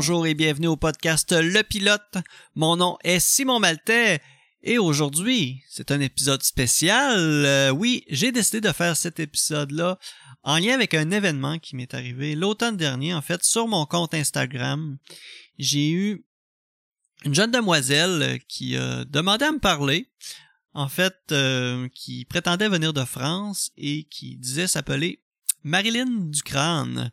bonjour et bienvenue au podcast Le Pilote. Mon nom est Simon Maltais et aujourd'hui, c'est un épisode spécial. Euh, oui, j'ai décidé de faire cet épisode-là en lien avec un événement qui m'est arrivé l'automne dernier, en fait, sur mon compte Instagram. J'ai eu une jeune demoiselle qui a demandé à me parler en fait, euh, qui prétendait venir de France et qui disait s'appeler Marilyn Ducrane.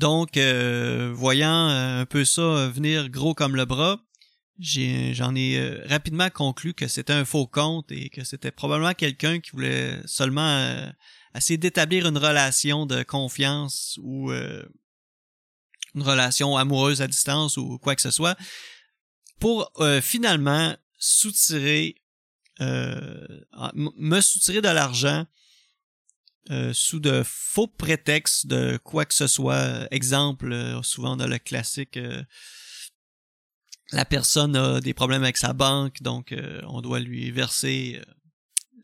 Donc, euh, voyant euh, un peu ça venir gros comme le bras, j'en ai, rapidement conclu que c'était un faux compte et que c'était probablement quelqu'un qui voulait seulement essayer d'établir une relation de confiance ou une relation amoureuse à distance ou quoi que ce soit pour finalement soutirer euh, me soutirer de l'argent euh, sous de faux prétextes de quoi que ce soit. Exemple, euh, souvent dans le classique, la personne a des problèmes avec sa banque, donc on doit lui verser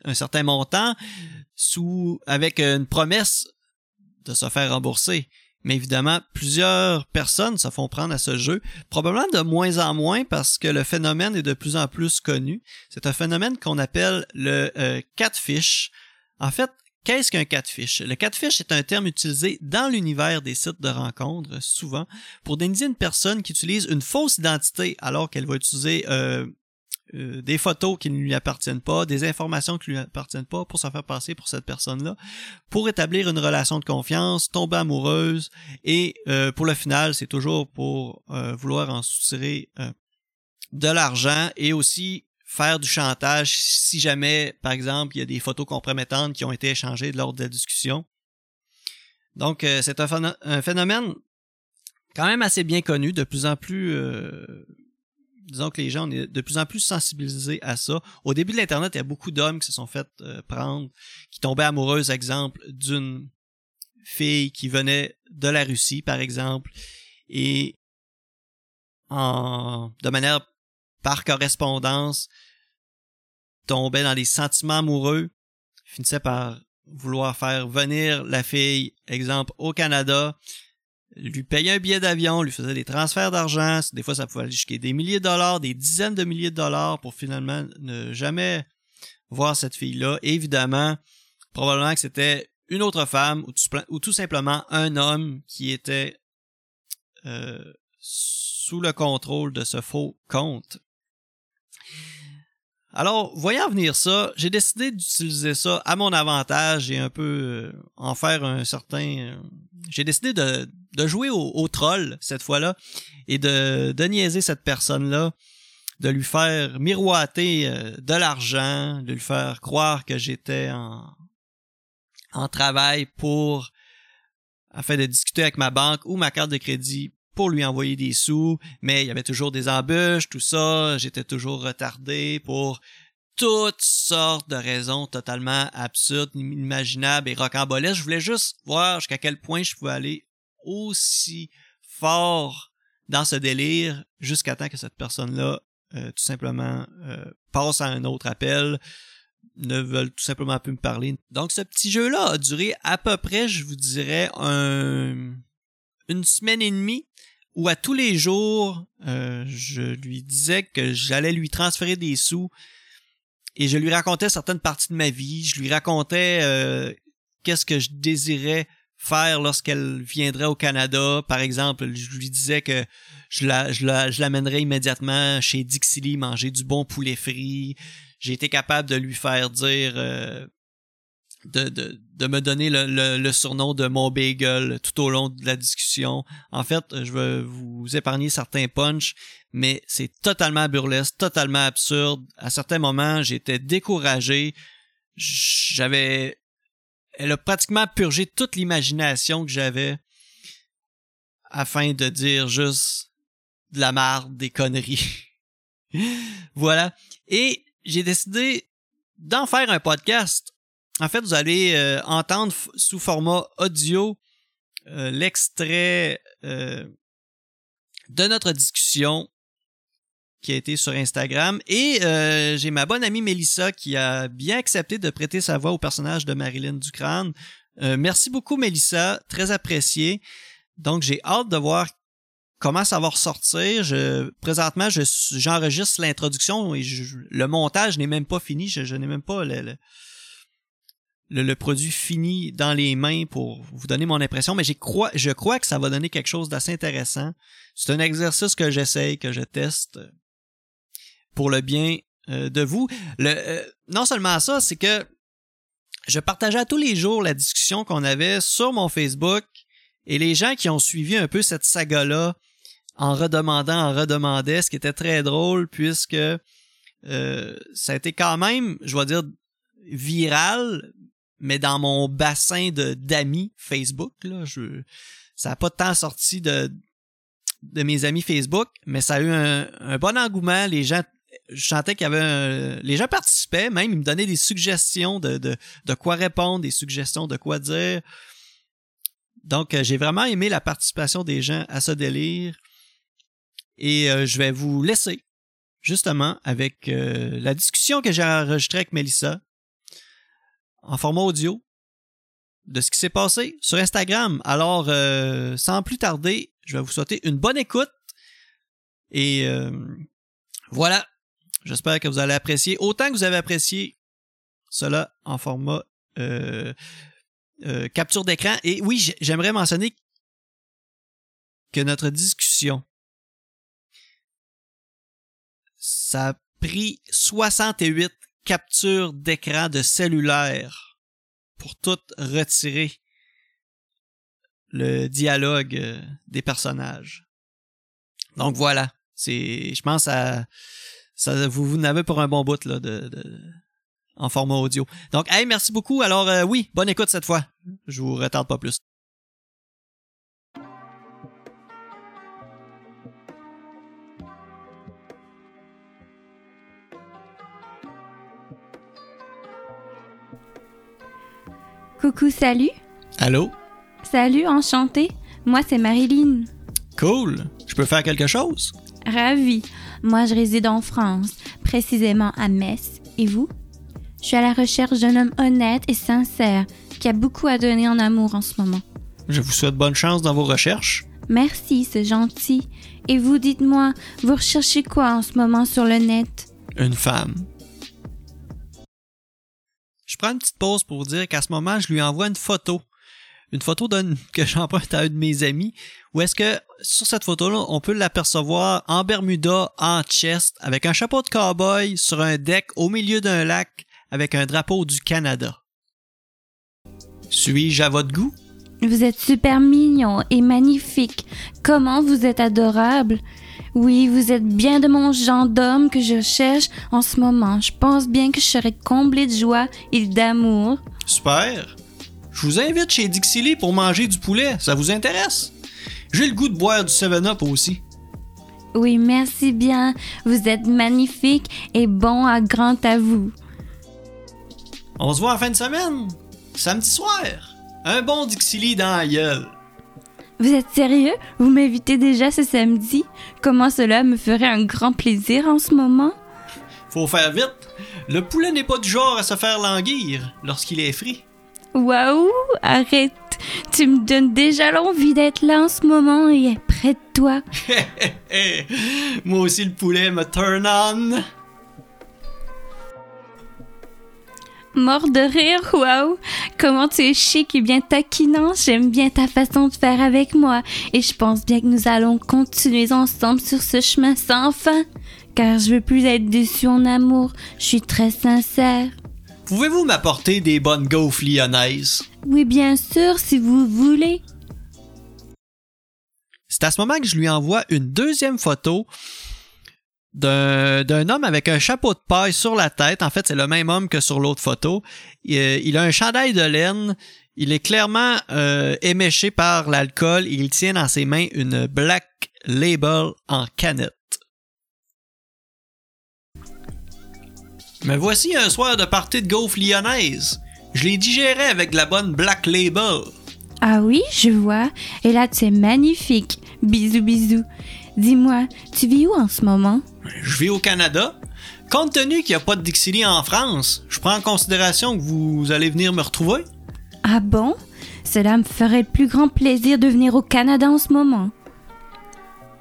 un certain montant sous avec une promesse de se faire rembourser. Mais évidemment, plusieurs personnes se font prendre à ce jeu, probablement de moins en moins parce que le phénomène est de plus en plus connu. C'est un phénomène qu'on appelle le euh, catfish. En fait, Qu'est-ce qu'un catfish? Le catfish est un terme utilisé dans l'univers des sites de rencontres, souvent, pour désigner une personne qui utilise une fausse identité alors qu'elle va utiliser euh, euh, des photos qui ne lui appartiennent pas, des informations qui ne lui appartiennent pas pour se faire passer pour cette personne-là, pour établir une relation de confiance, tomber amoureuse et euh, pour le final, c'est toujours pour euh, vouloir en soutirer de l'argent et aussi faire du chantage si jamais, par exemple, il y a des photos compromettantes qui ont été échangées lors de la discussion. Donc, c'est un, phénomène quand même assez bien connu, de plus en plus disons que les gens, on est de plus en plus sensibilisés à ça. Au début de l'Internet, il y a beaucoup d'hommes qui se sont fait euh, prendre, qui tombaient amoureuses, exemple, d'une fille qui venait de la Russie, par exemple, et en, de manière par correspondance, tombait dans des sentiments amoureux, finissait par vouloir faire venir la fille, exemple, au Canada, lui payait un billet d'avion, lui faisait des transferts d'argent, des fois ça pouvait aller jusqu'à des milliers de dollars, des dizaines de milliers de dollars pour finalement ne jamais voir cette fille-là. évidemment, probablement que c'était une autre femme ou tout, simplement un homme qui était euh, sous le contrôle de ce faux compte. Alors, voyant venir ça, j'ai décidé d'utiliser ça à mon avantage et un peu euh, en faire un certain... Euh, j'ai décidé de, de jouer au, troll cette fois-là et de, de niaiser cette personne-là, de lui faire miroiter euh, de l'argent, de lui faire croire que j'étais en, en travail pour afin de discuter avec ma banque ou ma carte de crédit pour lui envoyer des sous, mais il y avait toujours des embûches, tout ça, j'étais toujours retardé pour toutes sortes de raisons totalement absurdes, inimaginables et rocambolesques. Je voulais juste voir jusqu'à quel point je pouvais aller aussi fort dans ce délire jusqu'à temps que cette personne-là euh, tout simplement euh, passe à un autre appel, ne veulent tout simplement plus me parler. Donc ce petit jeu-là a duré à peu près, je vous dirais, un, une semaine et demie où à tous les jours, euh, je lui disais que j'allais lui transférer des sous et je lui racontais certaines parties de ma vie. Je lui racontais euh, qu'est-ce que je désirais faire lorsqu'elle viendrait au Canada. Par exemple, je lui disais que je la, l'amènerais immédiatement chez Dixie manger du bon poulet frit. J'ai été capable de lui faire dire euh, de, de, de me donner le, le, surnom de mon bagel tout au long de la discussion. En fait, je vais vous épargner certains punchs, mais c'est totalement burlesque, totalement absurde. À certains moments, j'étais découragé. J'avais... Elle a pratiquement purgé toute l'imagination que j'avais afin de dire juste de la marde, des conneries. voilà. Et j'ai décidé d'en faire un podcast en fait, vous allez euh, entendre sous format audio euh, l'extrait euh, de notre discussion qui a été sur Instagram. Et j'ai ma bonne amie Melissa qui a bien accepté de prêter sa voix au personnage de Marilyn Ducrane. merci beaucoup Melissa, très apprécié. Donc j'ai hâte de voir comment ça va ressortir. Je, présentement, je, j'enregistre l'introduction et le montage n'est même pas fini. Je, n'ai même pas le, le, produit fini dans les mains pour vous donner mon impression, mais crois, je crois que ça va donner quelque chose d'assez intéressant. C'est un exercice que j'essaye, que je teste pour le bien euh, de vous. Le, euh, non seulement ça, c'est que je partageais tous les jours la discussion qu'on avait sur mon Facebook et les gens qui ont suivi un peu cette saga-là en redemandant, en redemandaient, ce qui était très drôle puisque euh, ça a été quand même, je vais dire, viral, mais dans mon bassin de d'amis Facebook, là, je, ça n'a pas tant sorti de, de mes amis Facebook, mais ça a eu un, bon engouement. Les gens, je sentais qu'il y avait les gens participaient, même ils me donnaient des suggestions de, de, de quoi répondre, des suggestions de quoi dire. Donc, euh, j'ai vraiment aimé la participation des gens à ce délire. Et euh, je vais vous laisser justement avec euh, la discussion que j'ai enregistrée avec Melissa en format audio de ce qui s'est passé sur Instagram. Alors, euh, sans plus tarder, je vais vous souhaiter une bonne écoute. Et euh, voilà, j'espère que vous allez apprécier autant que vous avez apprécié cela en format euh, capture d'écran. Et oui, j'aimerais mentionner que notre discussion, ça a pris 68 capture d'écran de cellulaire pour tout retirer le dialogue euh, des personnages. Donc voilà, c'est, je pense à, ça, vous, vous n'avez pour un bon bout là de, en format audio. Donc, hey, merci beaucoup. Alors euh, oui, bonne écoute cette fois. Je vous retarde pas plus. Coucou, salut. Allô? Salut, enchanté. Moi, c'est Marilyn. Cool. Je peux faire quelque chose? Ravi. Moi, je réside en France, précisément à Metz. Et vous? Je suis à la recherche d'un homme honnête et sincère qui a beaucoup à donner en amour en ce moment. Je vous souhaite bonne chance dans vos recherches. Merci, c'est gentil. Et vous, dites-moi, vous recherchez quoi en ce moment sur le net? Une femme. Je prends une petite pause pour vous dire qu'à ce moment, je lui envoie une photo. Une photo que j'emprunte à un de mes amis. Où est-ce que sur cette photo-là, on peut l'apercevoir en Bermuda, en chest, avec un chapeau de cowboy sur un deck au milieu d'un lac avec un drapeau du Canada. Suis-je à votre goût? Vous êtes super mignon et magnifique. Comment vous êtes adorable. Oui, vous êtes bien de mon genre d'homme que je cherche en ce moment. Je pense bien que je serai comblé de joie et d'amour. Super. Je vous invite chez Dixili pour manger du poulet. Ça vous intéresse? J'ai le goût de boire du 7-Up aussi. Oui, merci bien. Vous êtes magnifique et bon à grand à vous. On se voit en fin de semaine. Samedi soir. Un bon Dixili dans la gueule. Vous êtes sérieux? Vous m'invitez déjà ce samedi? Comment cela me ferait un grand plaisir en ce moment? Faut faire vite. Le poulet n'est pas du genre à se faire languir lorsqu'il est frit. Waouh Arrête Tu me donnes déjà l'envie d'être là en ce moment et près de toi. Moi aussi le poulet me turn on. Mort de rire, waouh! Comment tu es chic et bien taquinant, j'aime bien ta façon de faire avec moi, et je pense bien que nous allons continuer ensemble sur ce chemin sans fin, car je veux plus être déçu en amour, je suis très sincère. Pouvez-vous m'apporter des bonnes gaufres lyonnaises? Oui, bien sûr, si vous voulez. C'est à ce moment que je lui envoie une deuxième photo d'un homme avec un chapeau de paille sur la tête. En fait, c'est le même homme que sur l'autre photo. Il, a un chandail de laine. Il est clairement euh, éméché par l'alcool. Il tient dans ses mains une Black Label en canette. Me voici un soir de partie de gaufre lyonnaise. Je les digérais avec de la bonne Black Label. Ah oui, je vois. Et là, es magnifique. Bisous, bisous. Dis-moi, tu vis où en ce moment? Je vis au Canada. Compte tenu qu'il n'y a pas de Dixili en France, je prends en considération que vous allez venir me retrouver. Ah bon? Cela me ferait le plus grand plaisir de venir au Canada en ce moment.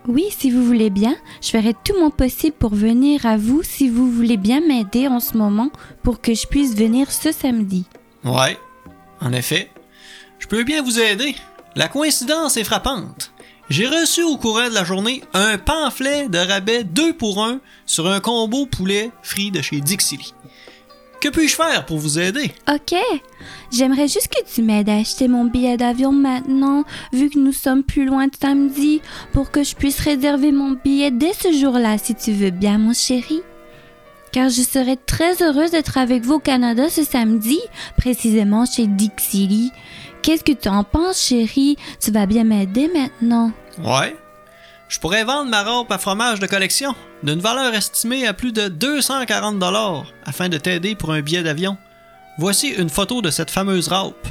Oui, si vous voulez bien, je ferai tout mon possible pour venir à vous si vous voulez bien m'aider en ce moment pour que je puisse venir ce samedi. Ouais, en effet. Je peux bien vous aider. La coïncidence est frappante. J'ai reçu au courant de la journée un pamphlet de rabais 2 pour 1 sur un combo poulet frit de chez Dixie. Que puis-je faire pour vous aider? Ok, j'aimerais juste que tu m'aides à acheter mon billet d'avion maintenant, vu que nous sommes plus loin de samedi, pour que je puisse réserver mon billet dès ce jour-là, si tu veux bien, mon chéri. Car je serais très heureuse d'être avec vous au Canada ce samedi, précisément chez Dixie. Qu'est-ce que tu en penses, chéri? Tu vas bien m'aider maintenant? Ouais. Je pourrais vendre ma robe à fromage de collection d'une valeur estimée à plus de 240 dollars afin de t'aider pour un billet d'avion. Voici une photo de cette fameuse raupe.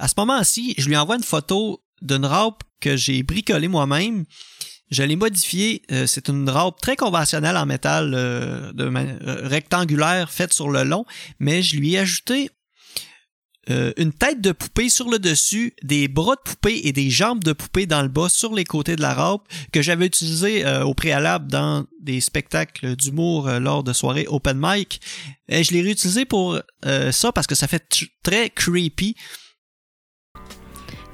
À ce moment-ci, je lui envoie une photo d'une raupe que j'ai bricolée moi-même. Je l'ai modifiée. euh, c'est une raupe très conventionnelle en métal euh, euh, rectangulaire faite sur le long, mais je lui ai ajouté euh, une tête de poupée sur le dessus, des bras de poupée et des jambes de poupée dans le bas sur les côtés de la robe que j'avais utilisé euh, au préalable dans des spectacles d'humour euh, lors de soirées open mic. Et je l'ai réutilisé pour ça parce que ça fait tr- très creepy.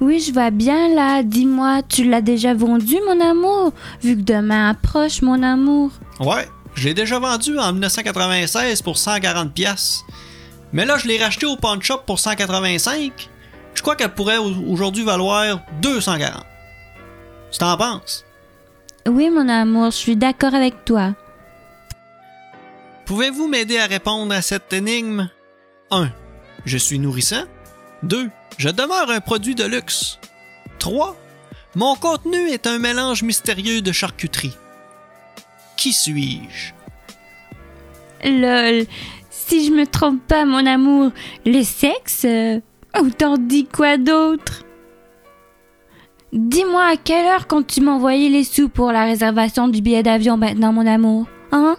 Oui, je vois bien là. Dis-moi, tu l'as déjà vendu, mon amour? Vu que demain approche, mon amour. Ouais, je l'ai déjà vendu en 1996 pour 140 pièces. Mais là, je l'ai racheté au pawn shop pour 185. Je crois qu'elle pourrait au- aujourd'hui valoir 240. Tu t'en penses? Oui, mon amour, je suis d'accord avec toi. Pouvez-vous m'aider à répondre à cette énigme? 1. Je suis nourrissant. 2. Je demeure un produit de luxe. 3. Mon contenu est un mélange mystérieux de charcuterie. Qui suis-je? Lol. Si je me trompe pas, mon amour, le sexe euh, Ou t'en dis quoi d'autre? Dis-moi à quelle heure quand tu m'envoyais les sous pour la réservation du billet d'avion maintenant, mon amour? Hein?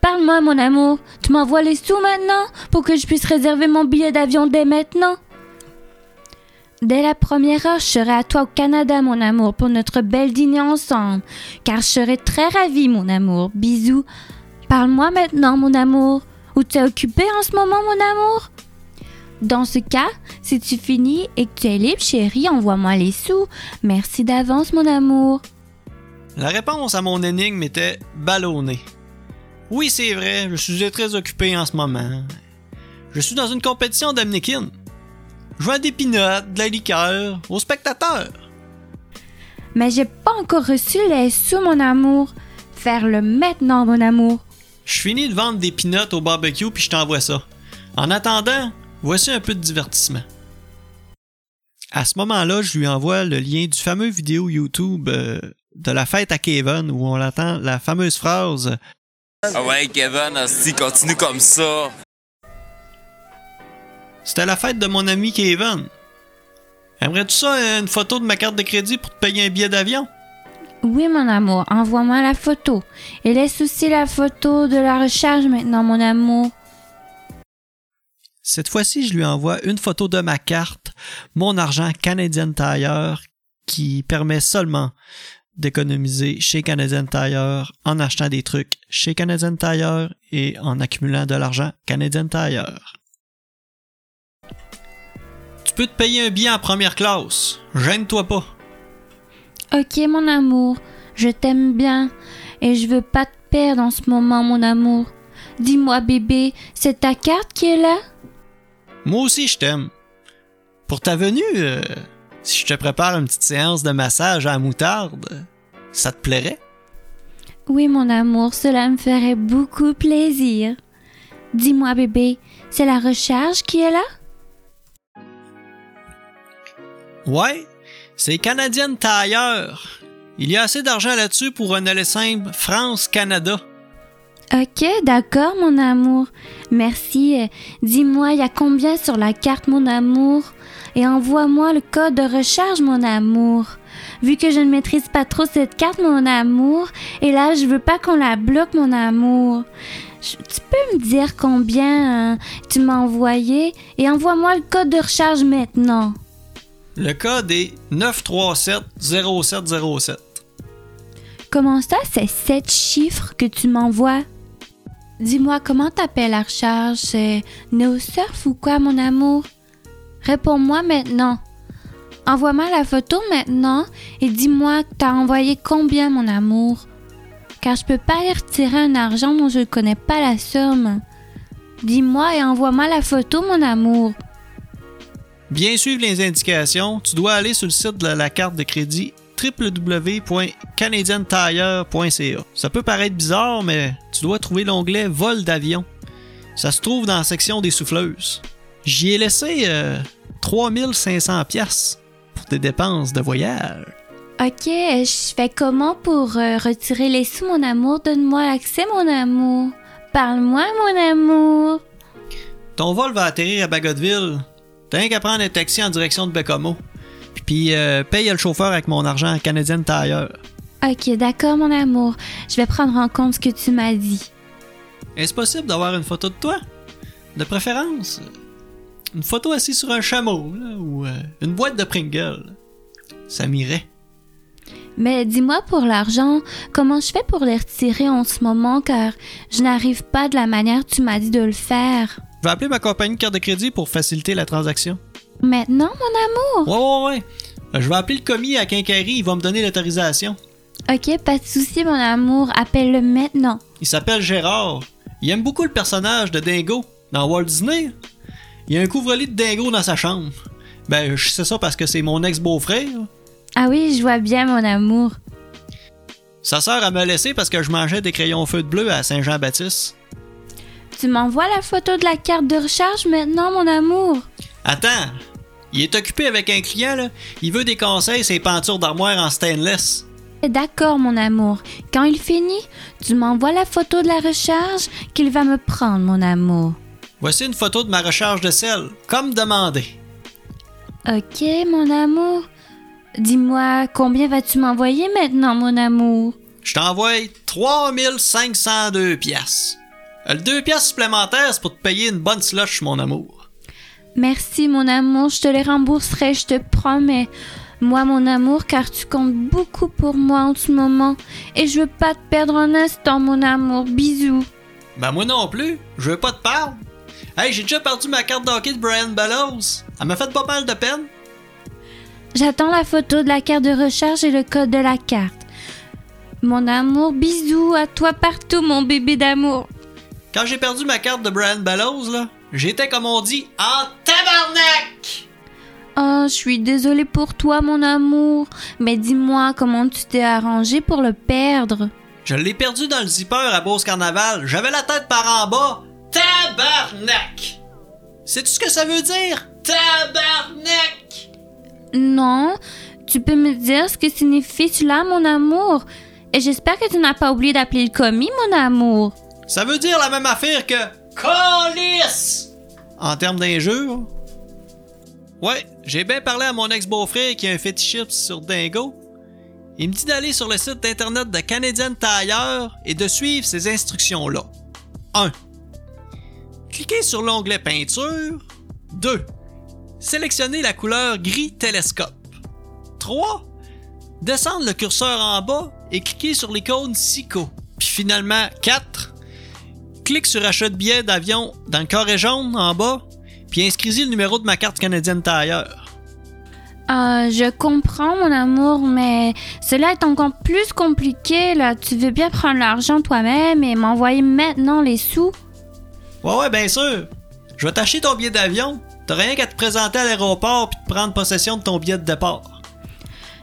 Parle-moi, mon amour. Tu m'envoies les sous maintenant pour que je puisse réserver mon billet d'avion dès maintenant? Dès la première heure, je serai à toi au Canada, mon amour, pour notre bel dîner ensemble. Car je serai très ravie, mon amour. Bisous. Parle-moi maintenant, mon amour. Où tu es occupé en ce moment, mon amour? Dans ce cas, si tu finis et que tu es libre, chérie, envoie-moi les sous. Merci d'avance, mon amour. La réponse à mon énigme était ballonnée. Oui, c'est vrai, je suis très occupé en ce moment. Je suis dans une compétition d'Amnekin. Je vends des pinottes, de la liqueur aux spectateurs. Mais j'ai pas encore reçu les sous, mon amour. Faire-le maintenant, mon amour. Je finis de vendre des pinottes au barbecue puis je t'envoie ça. En attendant, voici un peu de divertissement. À ce moment-là, je lui envoie le lien du fameux vidéo YouTube euh, de la fête à Kevin où on entend la fameuse phrase Ah ouais, Kevin, si continue comme ça. C'était la fête de mon ami Kevin. Aimerais-tu ça une photo de ma carte de crédit pour te payer un billet d'avion? Oui, mon amour, envoie-moi la photo. Et laisse aussi la photo de la recharge maintenant, mon amour. Cette fois-ci, je lui envoie une photo de ma carte, mon argent Canadian Tire, qui permet seulement d'économiser chez Canadian Tire en achetant des trucs chez Canadian Tire et en accumulant de l'argent Canadian Tire. Tu peux te payer un billet en première classe. Gêne-toi pas. Ok, mon amour, je t'aime bien et je veux pas te perdre en ce moment, mon amour. Dis-moi, bébé, c'est ta carte qui est là? Moi aussi, je t'aime. Pour ta venue, euh, si je te prépare une petite séance de massage à la moutarde, ça te plairait? Oui, mon amour, cela me ferait beaucoup plaisir. Dis-moi, bébé, c'est la recharge qui est là? Ouais, c'est Canadian Tire. Il y a assez d'argent là-dessus pour un aller simple France-Canada. Ok, d'accord, mon amour. Merci. Euh, Dis-moi, il y a combien sur la carte, mon amour? Et envoie-moi le code de recharge, mon amour. Vu que je ne maîtrise pas trop cette carte, mon amour, et là, je veux pas qu'on la bloque, mon amour. Tu peux me dire combien euh, tu m'as envoyé? Et envoie-moi le code de recharge maintenant. Le code est 937-0707. Comment ça, c'est sept chiffres que tu m'envoies? Dis-moi, comment t'appelles la recharge? C'est NeoSurf ou quoi, mon amour? Réponds-moi maintenant. Envoie-moi la photo maintenant et dis-moi que t'as envoyé combien, mon amour? Car je peux pas y retirer un argent dont je ne connais pas la somme. Dis-moi et envoie-moi la photo, mon amour. Bien suivre les indications, tu dois aller sur le site de la carte de crédit www.canadiantire.ca. Ça peut paraître bizarre, mais tu dois trouver l'onglet Vol d'avion. Ça se trouve dans la section des souffleuses. J'y ai laissé euh, 3500 pièces pour tes dépenses de voyage. Ok, je fais comment pour euh, retirer les sous, mon amour? Donne-moi l'accès, mon amour. Parle-moi, mon amour. Ton vol va atterrir à Bagotville. T'as qu'à prendre un taxi en direction de Bécomo. Puis euh, paye le chauffeur avec mon argent Canadian Tire. Ok, d'accord, mon amour. Je vais prendre en compte ce que tu m'as dit. Est-ce possible d'avoir une photo de toi? De préférence, une photo assise sur un chameau là, ou euh, une boîte de Pringles? Ça m'irait. Mais dis-moi pour l'argent, comment je fais pour les retirer en ce moment? Car je n'arrive pas de la manière que tu m'as dit de le faire. Je vais appeler ma compagnie de carte de crédit pour faciliter la transaction. Maintenant, mon amour? Ouais, ouais, ouais. Euh, Je vais appeler le commis à Quincaillerie, il va me donner l'autorisation. Ok, pas de souci, mon amour. Appelle-le maintenant. Il s'appelle Gérard. Il aime beaucoup le personnage de Dingo dans Walt Disney. Il y a un couvre-lit de Dingo dans sa chambre. Ben, je sais ça parce que c'est mon ex-beau-frère. Ah oui, je vois bien, mon amour. Sa sœur a me laissé parce que je mangeais des crayons feu de bleu à Saint-Jean-Baptiste. Tu m'envoies la photo de la carte de recharge maintenant, mon amour? Attends, il est occupé avec un client, là. Il veut des conseils ses peintures d'armoire en stainless. D'accord, mon amour. Quand il finit, tu m'envoies la photo de la recharge qu'il va me prendre, mon amour. Voici une photo de ma recharge de sel, comme demandé. Ok, mon amour. Dis-moi, combien vas-tu m'envoyer maintenant, mon amour? Je t'envoie 3502 pièces. Le 2 pièces supplémentaires, c'est pour te payer une bonne slush, mon amour. Merci, mon amour. Je te les rembourserai, je te promets. Moi, mon amour, car tu comptes beaucoup pour moi en ce moment. Et je veux pas te perdre un instant, mon amour. Bisous. Ben moi non plus, je veux pas te perdre. Hey, j'ai déjà perdu ma carte d'hockey de Brian Bellows. Elle m'a fait pas mal de peine. J'attends la photo de la carte de recharge et le code de la carte. Mon amour, bisous à toi partout, mon bébé d'amour. Quand j'ai perdu ma carte de Brian Bellows, là, j'étais comme on dit en tabarnak! Oh, je suis désolée pour toi, mon amour. Mais dis-moi comment tu t'es arrangé pour le perdre. Je l'ai perdu dans le zipper à Beauce Carnaval. J'avais la tête par en bas. Tabarnak! Sais-tu ce que ça veut dire? Tabarnak! Non, tu peux me dire ce que signifie cela, mon amour? Et j'espère que tu n'as pas oublié d'appeler le commis, mon amour. Ça veut dire la même affaire que Colis! En termes d'injures? Ouais, j'ai bien parlé à mon ex-beau-frère qui a un fétichisme sur Dingo. Il me dit d'aller sur le site internet de Canadian Tire et de suivre ces instructions-là. 1. Cliquez sur l'onglet peinture. 2. Sélectionnez la couleur gris télescope. 3. Descendre le curseur en bas et cliquez sur l'icône SICO. Puis finalement, 4. Clique sur achat de billets d'avion dans le carré jaune en bas, puis inscrivez le numéro de ma carte canadienne Tire. Euh, je comprends, mon amour, mais cela est encore plus compliqué, là. Tu veux bien prendre l'argent toi-même et m'envoyer maintenant les sous? Ouais, ouais, bien sûr. Je vais t'acheter ton billet d'avion. T'as rien qu'à te présenter à l'aéroport puis de prendre possession de ton billet de départ.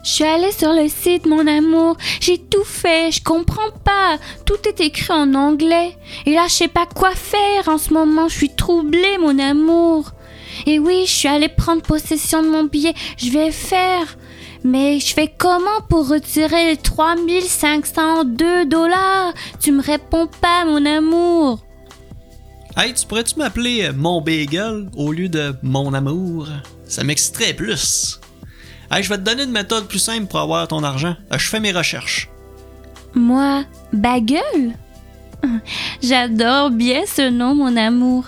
Je suis allée sur le site, mon amour. J'ai tout fait. Je comprends pas. Tout est écrit en anglais. Et là, je sais pas quoi faire en ce moment. Je suis troublée, mon amour. Et oui, je suis allée prendre possession de mon billet. Je vais faire. Mais je fais comment pour retirer les 3502 dollars? Tu me réponds pas, mon amour. Hey, tu pourrais-tu m'appeler euh, mon bagel au lieu de mon amour? Ça m'extrait plus. Hey, je vais te donner une méthode plus simple pour avoir ton argent. Euh, Je fais mes recherches. Moi, Bagel? J'adore bien ce nom, mon amour.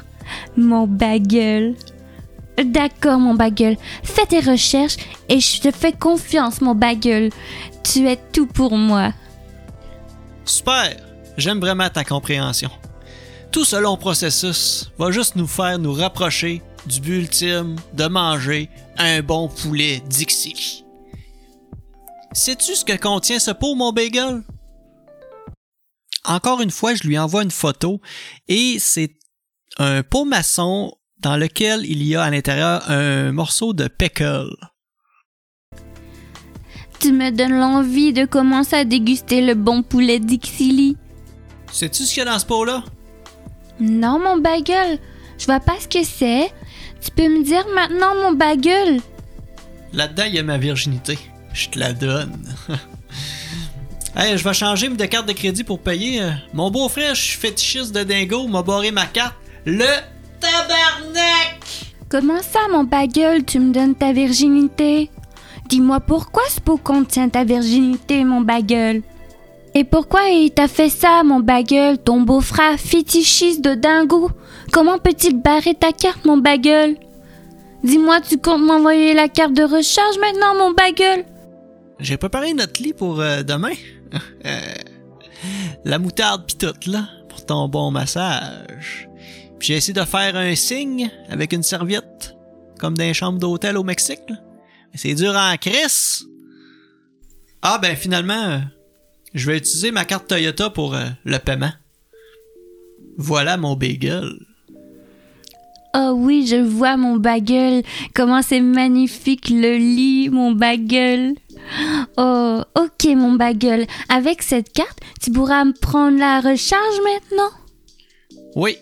Mon Bagel. D'accord, mon bagel. Fais tes recherches et je te fais confiance, mon bagel. Tu es tout pour moi. Super! J'aime vraiment ta compréhension. Tout ce long processus va juste nous faire nous rapprocher du but ultime de manger un bon poulet Dixili. Sais-tu ce que contient ce pot, mon bagel? Encore une fois, je lui envoie une photo et c'est un pot maçon dans lequel il y a à l'intérieur un morceau de pickle. Tu me donnes l'envie de commencer à déguster le bon poulet Dixili. Sais-tu ce qu'il y a dans ce pot-là? Non, mon bagel. Je vois pas ce que c'est. Tu peux me dire maintenant, mon bagel? Là-dedans, il y a ma virginité. Je te la donne. hey, je vais changer de carte de crédit pour payer. Mon beau-frère, je suis fétichiste de dingo, m'a barré ma carte. Le tabarnak! Comment ça, mon bagel, tu me donnes ta virginité? Dis-moi pourquoi ce pot contient ta virginité, mon bagel? Et pourquoi il t'a fait ça, mon bagel, ton beau-frère fétichiste de dingo? Comment peut-il barrer ta carte, mon bagel? Dis-moi, tu comptes m'envoyer la carte de recharge maintenant, mon bagel? J'ai préparé notre lit pour euh, demain. Euh, la moutarde pis tout, là, pour ton bon massage. Puis j'ai essayé de faire un signe avec une serviette, comme dans les chambres d'hôtel au Mexique. Mais c'est dur en crise. Ah ben finalement, je vais utiliser ma carte Toyota pour euh, le paiement. Voilà mon bagel. Oh oui, je vois mon bagel. Comment c'est magnifique le lit, mon bagel. Oh, ok, mon bagel. Avec cette carte, tu pourras me prendre la recharge maintenant? Oui,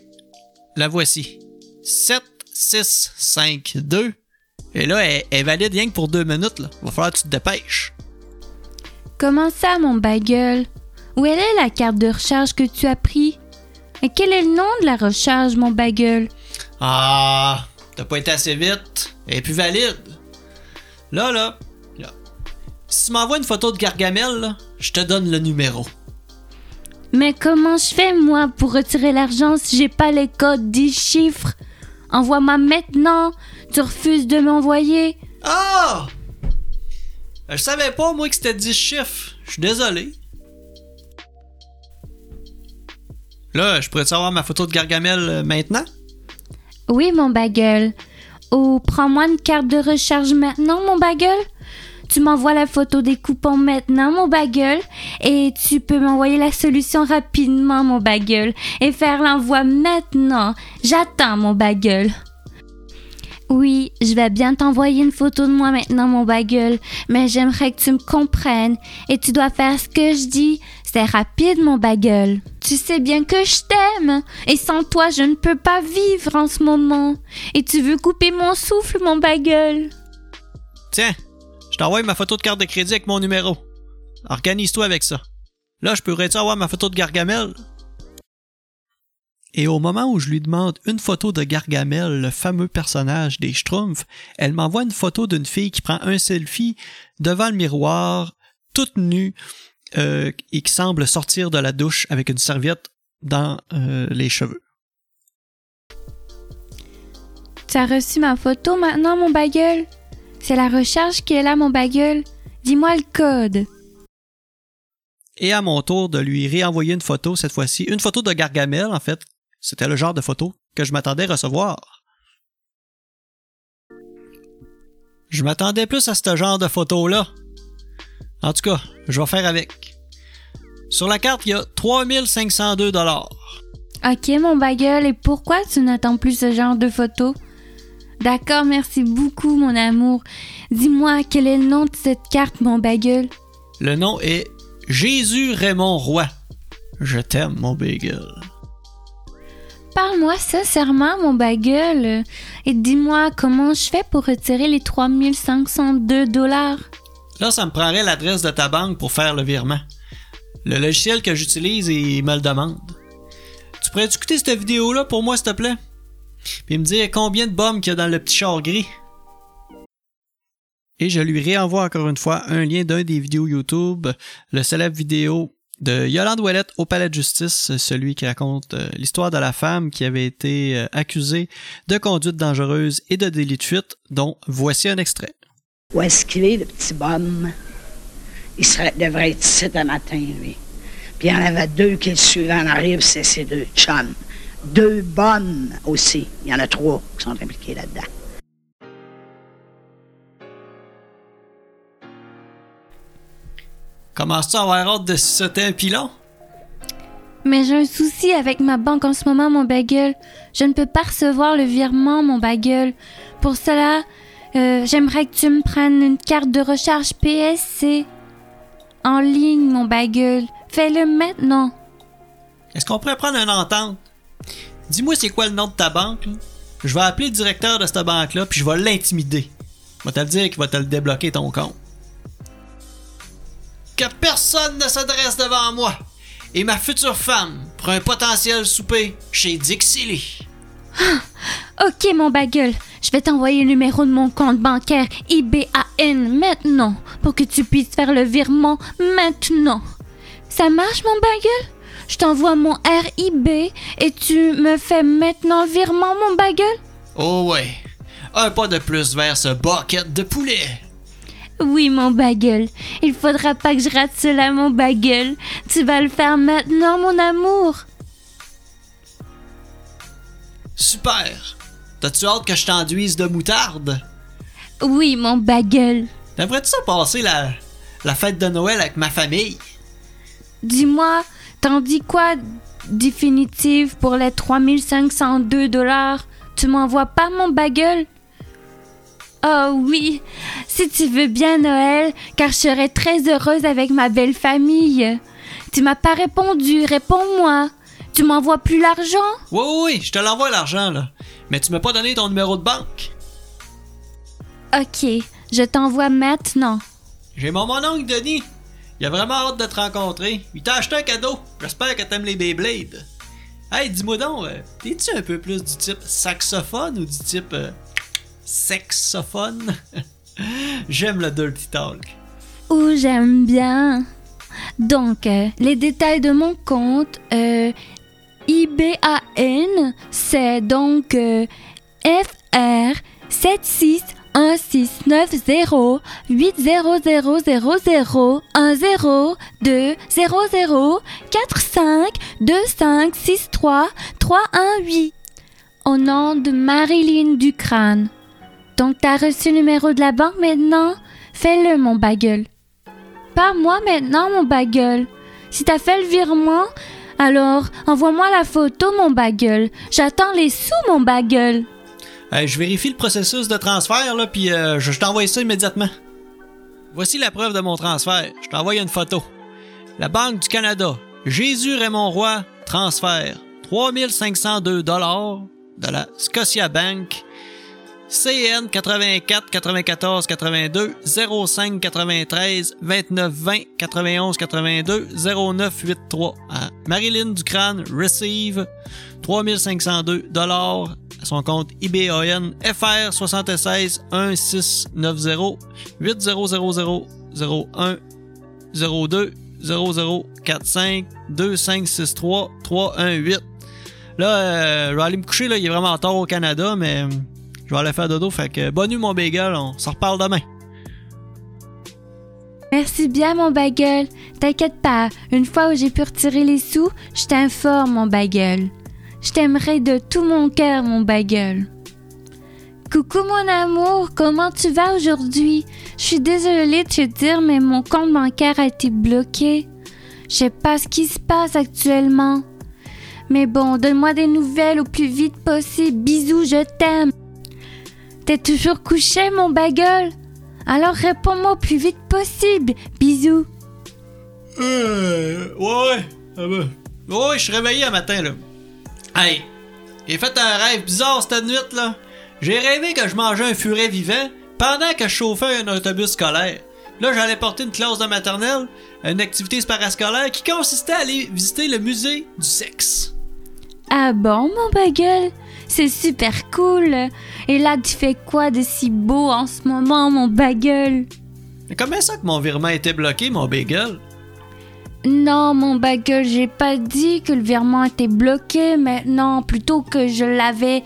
la voici. 7, 6, 5, 2. Et là, elle elle est valide rien que pour deux minutes. Là. Va falloir que tu te dépêches. Comment ça, mon bagel? Où elle est la carte de recharge que tu as pris? Et quel est le nom de la recharge, mon bagel? Ah, t'as pas été assez vite. Elle est plus valide. Là, là, là. Si tu m'envoies une photo de Gargamel, là, je te donne le numéro. Mais comment je fais, moi, pour retirer l'argent si j'ai pas les codes 10 chiffres? Envoie-moi maintenant. Tu refuses de m'envoyer. Ah! Je savais pas, moi, que c'était 10 chiffres. Je suis désolé. Là, je pourrais savoir ma photo de Gargamel euh, maintenant? Oui, mon bagel. Ou prends-moi une carte de recharge maintenant, mon bagel. Tu m'envoies la photo des coupons maintenant, mon bagel. Et tu peux m'envoyer la solution rapidement, mon bagel. Et faire l'envoi maintenant. J'attends, mon bagel. Oui, je vais bien t'envoyer une photo de moi maintenant, mon bagel. Mais j'aimerais que tu me comprennes. Et tu dois faire ce que je dis. C'est rapide, mon bagel. Tu sais bien que je t'aime. Et sans toi, je ne peux pas vivre en ce moment. Et tu veux couper mon souffle, mon bagel. Tiens, je t'envoie ma photo de carte de crédit avec mon numéro. Organise-toi avec ça. Là, je pourrais-tu avoir ma photo de Gargamel? Et au moment où je lui demande une photo de Gargamel, le fameux personnage des Schtroumpfs, elle m'envoie une photo d'une fille qui prend un selfie devant le miroir, toute nue, euh, et qui semble sortir de la douche avec une serviette dans euh, les cheveux. Tu as reçu ma photo maintenant, mon bagel? C'est la recharge qui est là, mon bagel. Dis-moi le code. Et à mon tour de lui réenvoyer une photo, cette fois-ci, une photo de Gargamel, en fait. C'était le genre de photo que je m'attendais recevoir. Je m'attendais plus à ce genre de photo-là. En tout cas, je vais faire avec. Sur la carte, il y a 3502 dollars. Ok, mon bagel, et pourquoi tu n'attends plus ce genre de photo? D'accord, merci beaucoup, mon amour. Dis-moi, quel est le nom de cette carte, mon bagel? Le nom est Jésus Raymond Roy. Je t'aime, mon bagel. Parle-moi sincèrement, mon bagel, et dis-moi comment je fais pour retirer les 3502 dollars. Là, ça me prendrait l'adresse de ta banque pour faire le virement. Le logiciel que j'utilise, il me le demande. Tu pourrais écouter cette vidéo-là pour moi, s'il te plaît? Puis me dire combien de bombes qu'il y a dans le petit char gris. Et je lui réenvoie encore une fois un lien d'un des vidéos YouTube, le célèbre vidéo de Yolande Ouellette au palais de justice, celui qui raconte euh, l'histoire de la femme qui avait été euh, accusée de conduite dangereuse et de délit de fuite, dont voici un extrait. Où est-ce qu'il est, le petit bonhomme? Il devrait être ici un matin, lui. Puis il y en avait deux qui le suivaient en arrive, c'est ces deux chums. Deux bonnes aussi. Il y en a trois qui sont impliqués là-dedans. Commences-tu à avoir hâte de sauter un pilon? Mais j'ai un souci avec ma banque en ce moment, mon bagel. Je ne peux pas recevoir le virement, mon bagel. Pour cela, euh, j'aimerais que tu me prennes une carte de recharge PSC. En ligne, mon bagel. Fais-le maintenant. Est-ce qu'on pourrait prendre une entente? Dis-moi c'est quoi le nom de ta banque, là? Je vais appeler le directeur de cette banque-là, puis je vais l'intimider. Je vais te le dire qu'il va te le débloquer ton compte. Que personne ne s'adresse devant moi et ma future femme pour un potentiel souper chez Dixie. Ok, mon bagel. Je vais t'envoyer le numéro de mon compte bancaire IBAN maintenant pour que tu puisses faire le virement maintenant. Ça marche, mon bagel? Je t'envoie mon RIB et tu me fais maintenant le virement, mon bagel? Oh ouais. Un pas de plus vers ce bucket de poulet. Oui, mon bagel. Il faudra pas que je rate cela, mon bagel. Tu vas le faire maintenant, mon amour. Super. T'as-tu hâte que je t'enduise de moutarde? Oui, mon bagel. T'aimerais-tu ça passer la, la fête de Noël avec ma famille? Dis-moi, t'en dis quoi définitive pour les 3502 dollars? Tu m'envoies pas mon bagel? Oh oui, si tu veux bien Noël, car je serai très heureuse avec ma belle famille. Tu m'as pas répondu, réponds-moi. Tu m'envoies plus l'argent? Oui, oui, oui, je te l'envoie l'argent, là. Mais tu m'as pas donné ton numéro de banque. Ok, je t'envoie maintenant. J'ai mon mononcle Denis. Il a vraiment hâte de te rencontrer. Il t'a acheté un cadeau. J'espère que t'aimes les Beyblade. Hey, dis-moi donc, euh, t'es-tu un peu plus du type saxophone ou du type euh, sexophone? J'aime le dirty talk. Ou j'aime bien. Donc, euh, les détails de mon compte, euh, IBAN, c'est donc euh, FR 761690 80000 10 00 45 25 63 318 au nom de Marilyn Ducrane. Donc, t'as reçu le numéro de la banque maintenant? Fais-le, mon bagel. Pas moi maintenant, mon bagel. Si t'as fait le virement, alors envoie-moi la photo, mon bagel. J'attends les sous, mon bagel. Hey, je vérifie le processus de transfert, là, puis euh, je, t'envoie ça immédiatement. Voici la preuve de mon transfert. Je t'envoie une photo. La Banque du Canada. Jésus Raymond Roy, transfert. 3502 dollars de la Scotia Bank. CN 84 94 82 05 93 29 20 91 82 09 83 à Marilyn Ducrane receive 3502 dollars. À son compte IBAN FR 76 1690 8000 01 02 0045 2563 318 Là, euh, je vais là, il est vraiment tard au Canada, mais euh, je vais aller faire dodo. Fait que bonne nuit, mon bagel, on s'en reparle demain. Merci bien, mon bagel. T'inquiète pas, une fois où j'ai pu retirer les sous, je t'informe, mon bagel. Je t'aimerai de tout mon cœur, mon bagel. Coucou, mon amour, comment tu vas aujourd'hui? Je suis désolée de te dire, mais mon compte bancaire a été bloqué. Je sais pas ce qui se passe actuellement. Mais bon, donne-moi des nouvelles au plus vite possible. Bisous, je t'aime. T'es toujours couché, mon bagel? Alors réponds-moi au plus vite possible. Bisous. Euh, ouais, ouais. Ah ben. Ouais, ouais, je suis réveillé un matin, là. Hey, j'ai fait un rêve bizarre cette nuit, là. J'ai rêvé que je mangeais un furet vivant pendant que je chauffais un autobus scolaire. Là, j'allais porter une classe de maternelle, une activité parascolaire qui consistait à aller visiter le musée du sexe. Ah bon, mon bagel? C'est super cool. Et là, tu fais quoi de si beau en ce moment, mon bagel? Mais comment ça que mon virement était bloqué, mon bagel? Non, mon bagel, j'ai pas dit que le virement était bloqué maintenant, plutôt que je l'avais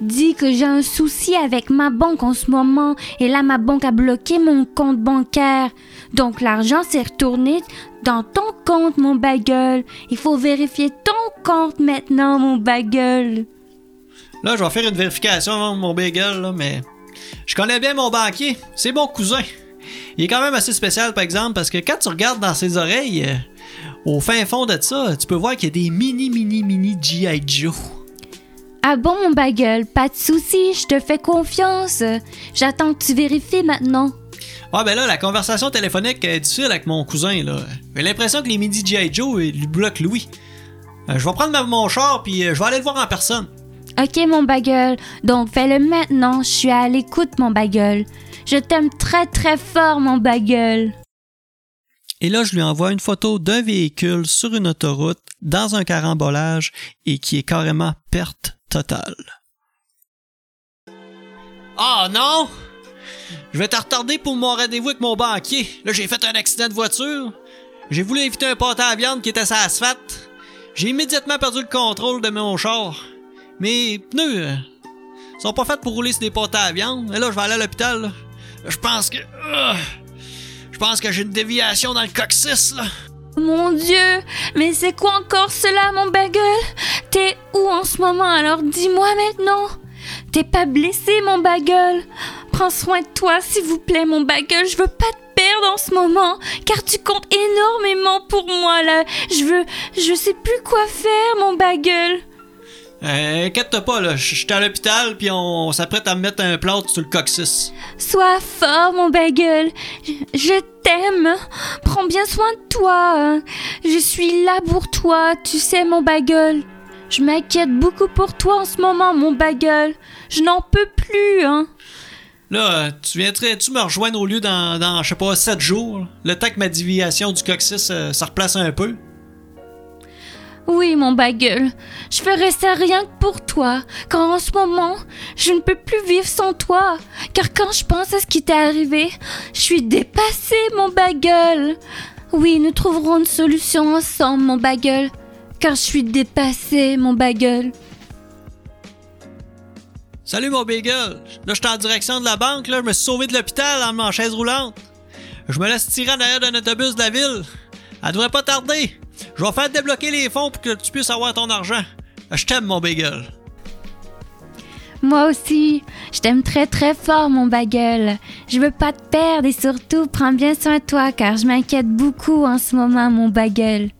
dit que j'ai un souci avec ma banque en ce moment et là ma banque a bloqué mon compte bancaire. Donc l'argent s'est retourné dans ton compte, mon bagel. Il faut vérifier ton compte maintenant, mon bagel. Là, je vais faire une vérification mon bagel, là, mais je connais bien mon banquier. C'est mon cousin. Il est quand même assez spécial, par exemple, parce que quand tu regardes dans ses oreilles, euh, au fin fond de ça, tu peux voir qu'il y a des mini, mini, mini G.I. Joe. Ah bon, mon bagel, pas de souci, je te fais confiance. J'attends que tu vérifies maintenant. Ah ben là, la conversation téléphonique est difficile avec mon cousin, là. J'ai l'impression que les mini G.I. Joe lui bloquent Louis. Euh, je vais prendre mon char, puis euh, je vais aller le voir en personne. Ok, mon bagel, donc fais-le maintenant, je suis à l'écoute, mon bagel. Je t'aime très très fort, mon bagel. Et là, je lui envoie une photo d'un véhicule sur une autoroute, dans un carambolage, et qui est carrément perte totale. Ah non! Je vais te retarder pour mon rendez-vous avec mon banquier. Là, j'ai fait un accident de voiture. J'ai voulu éviter un pâté à viande qui était sur l'asphalte. J'ai immédiatement perdu le contrôle de mon char. Mes pneus euh, sont pas faits pour rouler sur des pâtés à viande. Et là, je vais aller à l'hôpital. Je pense que... ah, je pense que j'ai une déviation dans le coccyx. Mon Dieu, mais c'est quoi encore cela, mon bagel? T'es où en ce moment? Alors dis-moi maintenant. T'es pas blessé, mon bagel? Prends soin de toi, s'il vous plaît, mon bagel. Je veux pas te perdre en ce moment, car tu comptes énormément pour moi là. Je veux, je sais plus quoi faire, mon bagel. Euh, inquiète-toi pas, là. Je suis à l'hôpital, puis on, s'apprête à me mettre un plâtre sur le coccyx. Sois fort, mon bagel. Je, je t'aime. Prends bien soin de toi. Je suis là pour toi, tu sais, mon bagel. Je m'inquiète beaucoup pour toi en ce moment, mon bagel. Je n'en peux plus, hein. Là, euh, tu viendrais-tu me rejoindre au lieu dans, dans je sais pas, 7 jours? Le temps que ma déviation du coccyx euh, se replace un peu? Oui, mon bagel. Je ferai ça rien que pour toi, car en ce moment, je ne peux plus vivre sans toi. Car quand je pense à ce qui t'est arrivé, je suis dépassée, mon bagel. Oui, nous trouverons une solution ensemble, mon bagel. Car je suis dépassée, mon bagel. Salut mon bagel! Là, je suis en direction de la banque, là. Je me suis sauvé de l'hôpital en ma chaise roulante. Je me laisse tirer en arrière d'un autobus de la ville. Elle devrait pas tarder. Je vais faire débloquer les fonds pour que tu puisses avoir ton argent. Je t'aime, mon bagel. Moi aussi, je t'aime très très fort, mon bagel. Je veux pas te perdre et surtout prends bien soin de toi car je m'inquiète beaucoup en ce moment, mon bagel.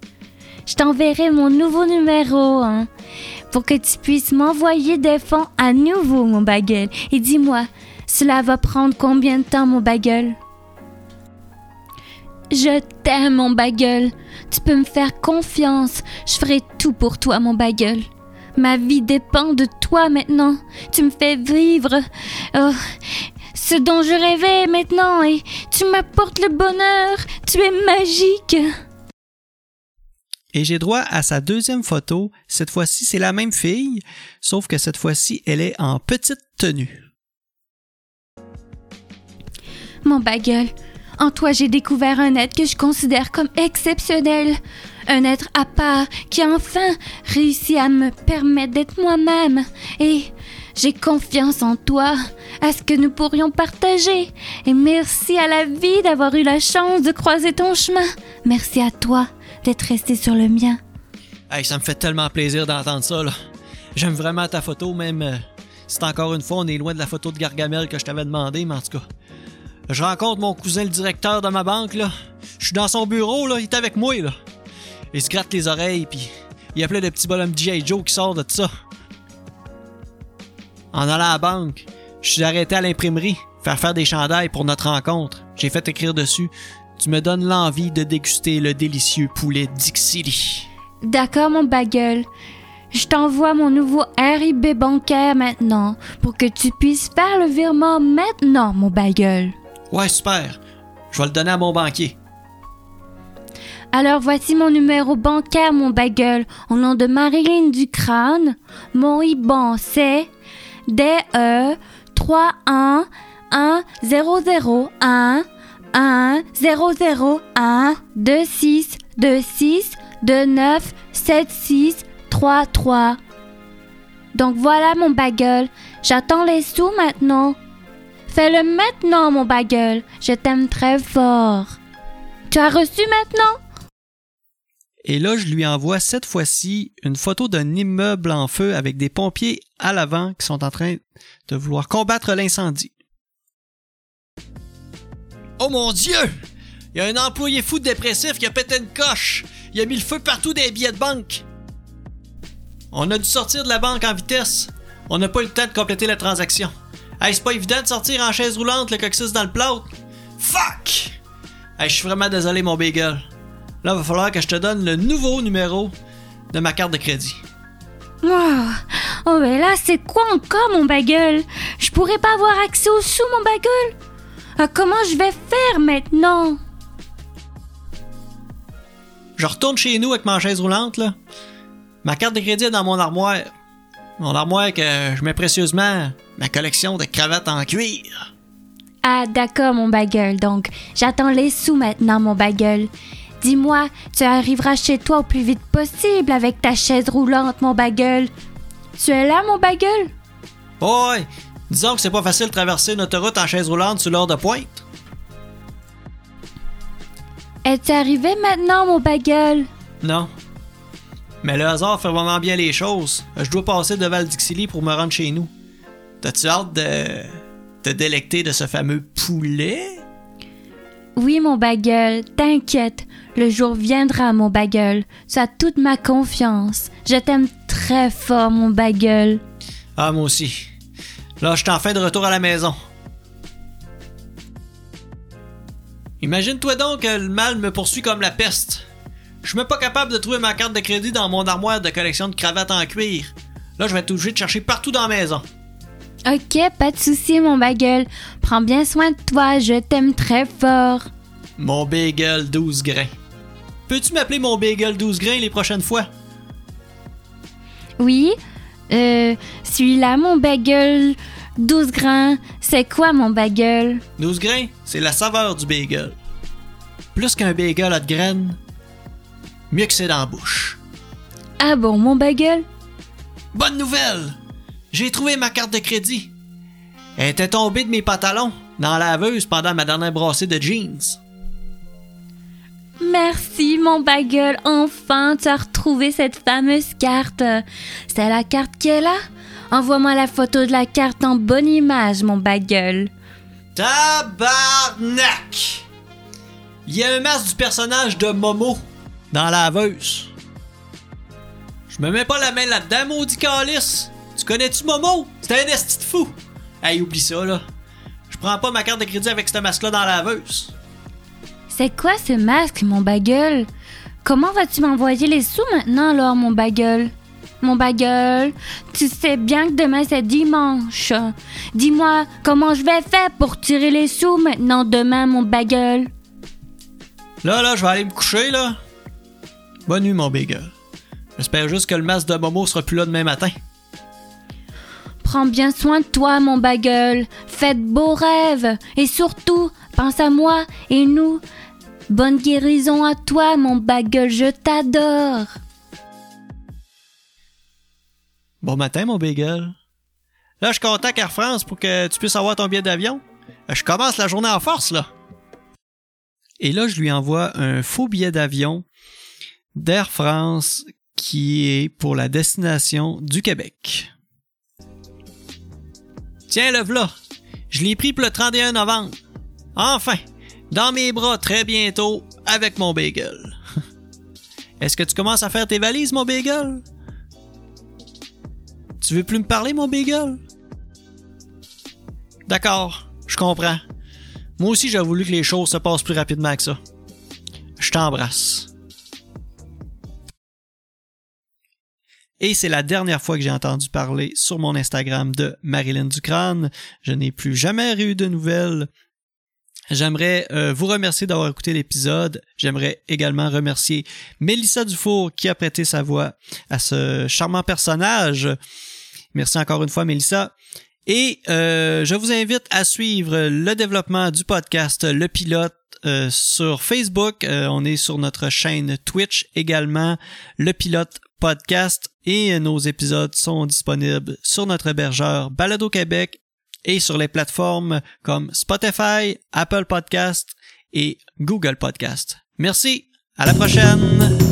Je t'enverrai mon nouveau numéro, hein, pour que tu puisses m'envoyer des fonds à nouveau, mon bagel. Et dis-moi, cela va prendre combien de temps, mon bagel? Je t'aime, mon bagel. Tu peux me faire confiance. Je ferai tout pour toi, mon bagel. Ma vie dépend de toi maintenant. Tu me fais vivre oh, ce dont je rêvais maintenant et tu m'apportes le bonheur. Tu es magique. Et j'ai droit à sa deuxième photo. Cette fois-ci, c'est la même fille, sauf que cette fois-ci, elle est en petite tenue. Mon bagel, en toi j'ai découvert un être que je considère comme exceptionnel. Un être à part qui a enfin réussi à me permettre d'être moi-même. Et j'ai confiance en toi, à ce que nous pourrions partager. Et merci à la vie d'avoir eu la chance de croiser ton chemin. Merci à toi d'être resté sur le mien. Hey, ça me fait tellement plaisir d'entendre ça. J'aime vraiment ta photo, même euh, si encore une fois on est loin de la photo de Gargamel que je t'avais demandé, mais en tout cas. Je rencontre mon cousin, le directeur de ma banque, là. Je suis dans son bureau, là. Il est avec moi, là. Il se gratte les oreilles, puis il y a plein de petits bonhommes G.I. Joe qui sortent de ça. En allant à la banque, je suis arrêté à l'imprimerie, faire faire des chandails pour notre rencontre. J'ai fait écrire dessus Tu me donnes l'envie de déguster le délicieux poulet Dixili. D'accord, mon bagel. Je t'envoie mon nouveau RIB bancaire maintenant pour que tu puisses faire le virement maintenant, mon bagel. Ouais, super. Je vais le donner à mon banquier. Alors voici mon numéro bancaire, mon bagel, au nom de Marilyn Ducrane. Mon IBAN c'est DE 31 1 0 0 1 1 0 0 1 2 6 26 29 76 33. Donc voilà mon bagel. J'attends les sous maintenant. Fais-le maintenant, mon bagel. Je t'aime très fort. Tu as reçu maintenant? Et là, je lui envoie cette fois-ci une photo d'un immeuble en feu avec des pompiers à l'avant qui sont en train de vouloir combattre l'incendie. Oh mon Dieu! Il y a un employé fou dépressif qui a pété une coche. Il a mis le feu partout des billets de banque. On a dû sortir de la banque en vitesse. On n'a pas eu le temps de compléter la transaction. Hey, c'est pas évident de sortir en chaise roulante le coccyx dans le plâtre. Fuck! Hey, je suis vraiment désolé, mon bagel. Là, il va falloir que je te donne le nouveau numéro de ma carte de crédit. Oh, oh mais là, c'est quoi encore mon bagel? Je pourrais pas avoir accès aux sous, mon bagel? Ah, comment je vais faire maintenant? Je retourne chez nous avec ma chaise roulante, là. Ma carte de crédit est dans mon armoire. Mon armoire que je mets précieusement ma collection de cravates en cuir. Ah, d'accord, mon bagel. Donc, j'attends les sous maintenant, mon bagel. Dis-moi, tu arriveras chez toi au plus vite possible avec ta chaise roulante, mon bagel. Tu es là, mon bagel? Oh, ouais, disons que c'est pas facile de traverser une autoroute en chaise roulante sur l'heure de pointe. Es-tu arrivé maintenant, mon bagel? Non. Mais le hasard fait vraiment bien les choses. Je dois passer devant le Dixili pour me rendre chez nous. T'as-tu hâte de te délecter de ce fameux poulet? Oui, mon bagel, t'inquiète. Le jour viendra, mon bagel. Tu as toute ma confiance. Je t'aime très fort, mon bagel. Ah, moi aussi. Là, je suis enfin de retour à la maison. Imagine-toi donc que le mal me poursuit comme la peste. Je suis même pas capable de trouver ma carte de crédit dans mon armoire de collection de cravates en cuir. Là, je vais être obligé de chercher partout dans la maison. Ok, pas de souci, mon bagel. Prends bien soin de toi, je t'aime très fort. Mon bagel 12 grains. Peux-tu m'appeler mon bagel 12 grains les prochaines fois? Oui, euh, celui-là, mon bagel 12 grains, c'est quoi mon bagel? 12 grains, c'est la saveur du bagel. Plus qu'un bagel à de graines, mieux que c'est dans la bouche. Ah bon, mon bagel? Bonne nouvelle! J'ai trouvé ma carte de crédit. Elle était tombée de mes pantalons dans la laveuse pendant ma dernière brassée de jeans. Merci, mon bagel. Enfin, tu as retrouvé cette fameuse carte. C'est la carte qui est là? Envoie-moi la photo de la carte en bonne image, mon bagel. Tabarnak! Il y a un masque du personnage de Momo dans la laveuse. Je me mets pas la main là-dedans, maudit calice. Tu connais-tu Momo? C'est un esti de fou. Hey, oublie ça, là. Je prends pas ma carte de crédit avec ce masque-là dans la laveuse. C'est quoi ce masque, mon bagel? Comment vas-tu m'envoyer les sous maintenant, alors, mon bagel? Mon bagel, tu sais bien que demain c'est dimanche. Dis-moi comment je vais faire pour tirer les sous maintenant demain, mon bagel. Là, là, je vais aller me coucher, là. Bonne nuit, mon bagel. J'espère juste que le masque de Momo sera plus là demain matin. Prends bien soin de toi, mon bagel. Faites beaux rêves. Et surtout, pense à moi et nous. Bonne guérison à toi, mon bagel. Je t'adore. Bon matin, mon bagel. Là, je contacte Air France pour que tu puisses avoir ton billet d'avion. Je commence la journée en force, là. Et là, je lui envoie un faux billet d'avion d'Air France qui est pour la destination du Québec. Tiens, le v'là. Je l'ai pris pour le 31 novembre. Enfin, dans mes bras très bientôt avec mon bagel. Est-ce que tu commences à faire tes valises, mon bagel? Tu veux plus me parler, mon bagel? D'accord, je comprends. Moi aussi, j'ai voulu que les choses se passent plus rapidement que ça. Je t'embrasse. Et c'est la dernière fois que j'ai entendu parler sur mon Instagram de Marilyn Ducrane. Je n'ai plus jamais eu de nouvelles. J'aimerais euh, vous remercier d'avoir écouté l'épisode. J'aimerais également remercier Mélissa Dufour qui a prêté sa voix à ce charmant personnage. Merci encore une fois, Mélissa. Et euh, je vous invite à suivre le développement du podcast Le Pilote euh, sur Facebook. Euh, on est sur notre chaîne Twitch également, Le Pilote Podcast. Et nos épisodes sont disponibles sur notre hébergeur Balado Québec et sur les plateformes comme Spotify, Apple Podcast et Google Podcast. Merci, à la prochaine!